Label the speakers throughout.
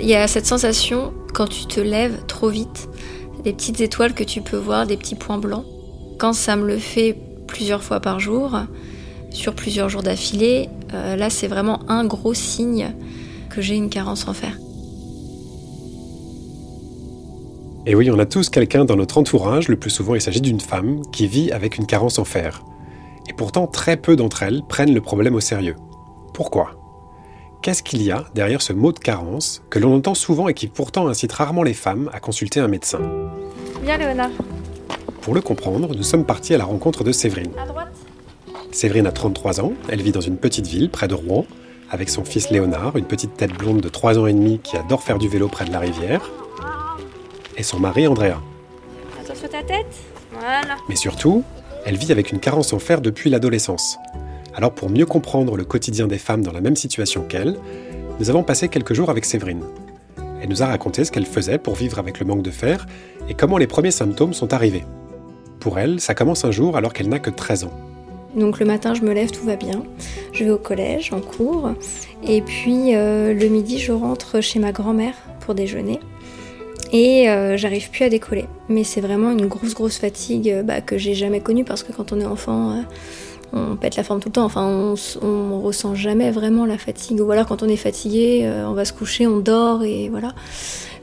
Speaker 1: Il y a cette sensation quand tu te lèves trop vite, des petites étoiles que tu peux voir, des petits points blancs. Quand ça me le fait plusieurs fois par jour, sur plusieurs jours d'affilée, euh, là c'est vraiment un gros signe que j'ai une carence en fer.
Speaker 2: Et oui, on a tous quelqu'un dans notre entourage, le plus souvent il s'agit d'une femme, qui vit avec une carence en fer. Et pourtant, très peu d'entre elles prennent le problème au sérieux. Pourquoi? Qu'est-ce qu'il y a derrière ce mot de carence que l'on entend souvent et qui pourtant incite rarement les femmes à consulter un médecin?
Speaker 1: Viens Léonard.
Speaker 2: Pour le comprendre, nous sommes partis à la rencontre de Séverine.
Speaker 1: À droite.
Speaker 2: Séverine a 33 ans, elle vit dans une petite ville près de Rouen, avec son fils Léonard, une petite tête blonde de 3 ans et demi qui adore faire du vélo près de la rivière, et son mari Andrea.
Speaker 1: Attention ta tête. Voilà.
Speaker 2: Mais surtout, elle vit avec une carence en fer depuis l'adolescence. Alors pour mieux comprendre le quotidien des femmes dans la même situation qu'elle, nous avons passé quelques jours avec Séverine. Elle nous a raconté ce qu'elle faisait pour vivre avec le manque de fer et comment les premiers symptômes sont arrivés. Pour elle, ça commence un jour alors qu'elle n'a que 13 ans.
Speaker 1: Donc le matin, je me lève, tout va bien. Je vais au collège, en cours. Et puis euh, le midi, je rentre chez ma grand-mère pour déjeuner. Et euh, j'arrive plus à décoller. Mais c'est vraiment une grosse, grosse fatigue euh, bah, que j'ai jamais connue parce que quand on est enfant, on pète la forme tout le temps. Enfin, on, on, ressent jamais vraiment la fatigue. Ou alors, quand on est fatigué, euh, on va se coucher, on dort et voilà.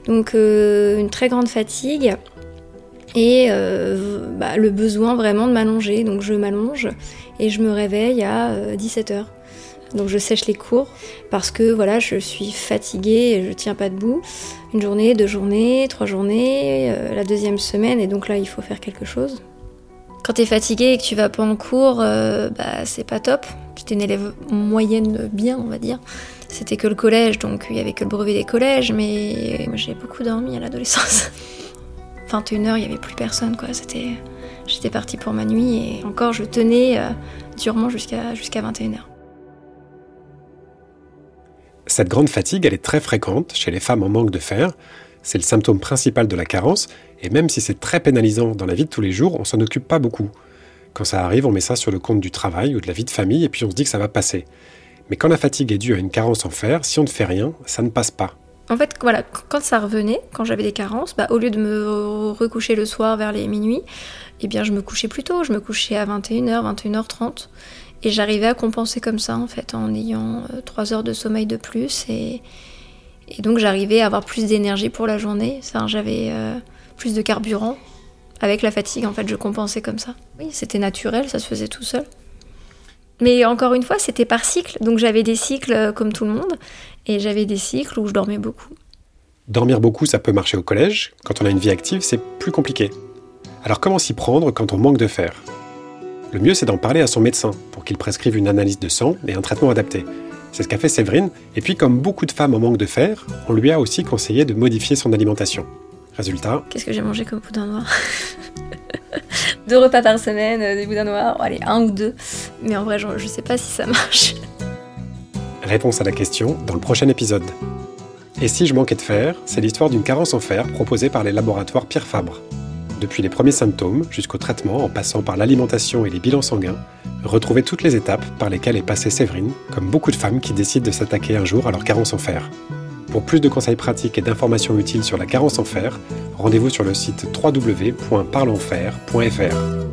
Speaker 1: Donc, euh, une très grande fatigue et euh, bah, le besoin vraiment de m'allonger. Donc, je m'allonge et je me réveille à 17h. Donc je sèche les cours parce que voilà, je suis fatiguée et je tiens pas debout. Une journée, deux journées, trois journées, la deuxième semaine et donc là il faut faire quelque chose. Quand t'es fatigué et que tu vas pas en cours, euh, bah c'est pas top. J'étais une élève moyenne bien, on va dire. C'était que le collège, donc il y avait que le brevet des collèges, mais j'ai beaucoup dormi à l'adolescence. 21h, il y avait plus personne, quoi. C'était, j'étais partie pour ma nuit et encore je tenais euh, durement jusqu'à jusqu'à 21h.
Speaker 2: Cette grande fatigue, elle est très fréquente chez les femmes en manque de fer. C'est le symptôme principal de la carence, et même si c'est très pénalisant dans la vie de tous les jours, on s'en occupe pas beaucoup. Quand ça arrive, on met ça sur le compte du travail ou de la vie de famille, et puis on se dit que ça va passer. Mais quand la fatigue est due à une carence en fer, si on ne fait rien, ça ne passe pas.
Speaker 1: En fait, voilà, quand ça revenait, quand j'avais des carences, bah, au lieu de me recoucher le soir vers les minuit, eh bien, je me couchais plus tôt. Je me couchais à 21h, 21h30. Et j'arrivais à compenser comme ça, en fait, en ayant 3 heures de sommeil de plus. Et, et donc j'arrivais à avoir plus d'énergie pour la journée. J'avais euh, plus de carburant. Avec la fatigue, en fait, je compensais comme ça. Oui, c'était naturel, ça se faisait tout seul. Mais encore une fois, c'était par cycle. Donc j'avais des cycles euh, comme tout le monde. Et j'avais des cycles où je dormais beaucoup.
Speaker 2: Dormir beaucoup, ça peut marcher au collège. Quand on a une vie active, c'est plus compliqué. Alors comment s'y prendre quand on manque de fer? Le mieux, c'est d'en parler à son médecin pour qu'il prescrive une analyse de sang et un traitement adapté. C'est ce qu'a fait Séverine, et puis comme beaucoup de femmes en manque de fer, on lui a aussi conseillé de modifier son alimentation. Résultat
Speaker 1: Qu'est-ce que j'ai mangé comme boudin noir Deux repas par semaine, euh, des boudins noirs, oh, allez, un ou deux. Mais en vrai, je, je sais pas si ça marche.
Speaker 2: Réponse à la question dans le prochain épisode. Et si je manquais de fer, c'est l'histoire d'une carence en fer proposée par les laboratoires Pierre Fabre. Depuis les premiers symptômes jusqu'au traitement en passant par l'alimentation et les bilans sanguins, retrouvez toutes les étapes par lesquelles est passée Séverine, comme beaucoup de femmes qui décident de s'attaquer un jour à leur carence en fer. Pour plus de conseils pratiques et d'informations utiles sur la carence en fer, rendez-vous sur le site www.parlenfer.fr.